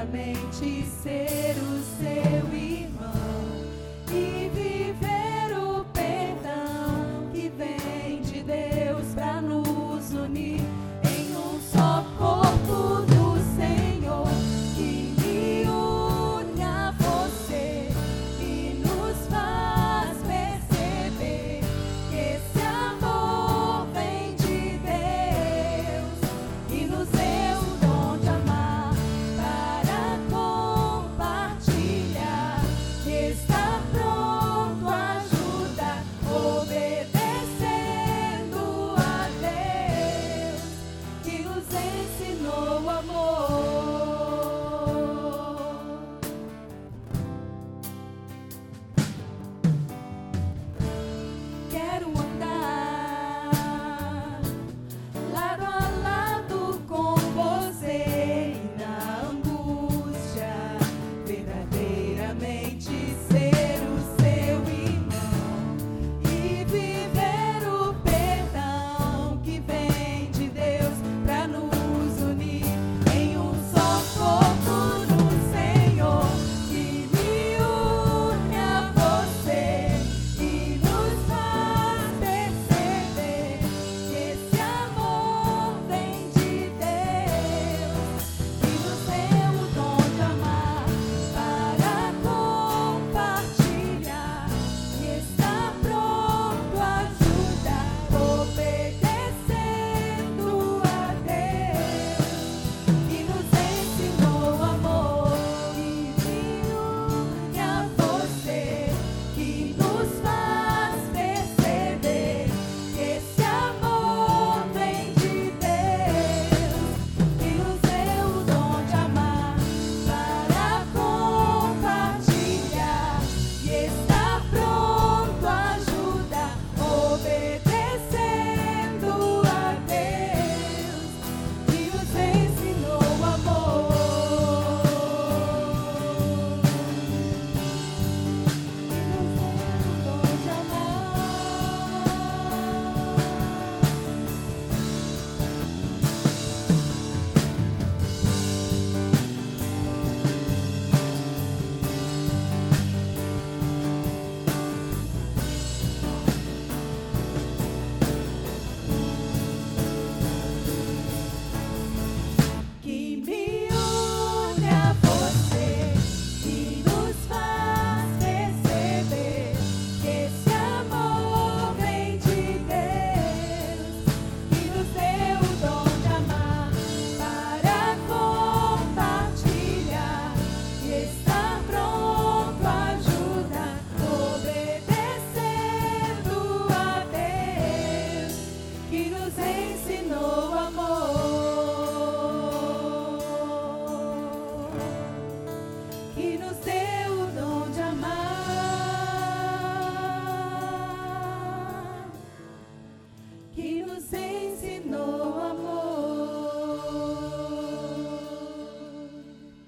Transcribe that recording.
verdadeiramente ser o seu.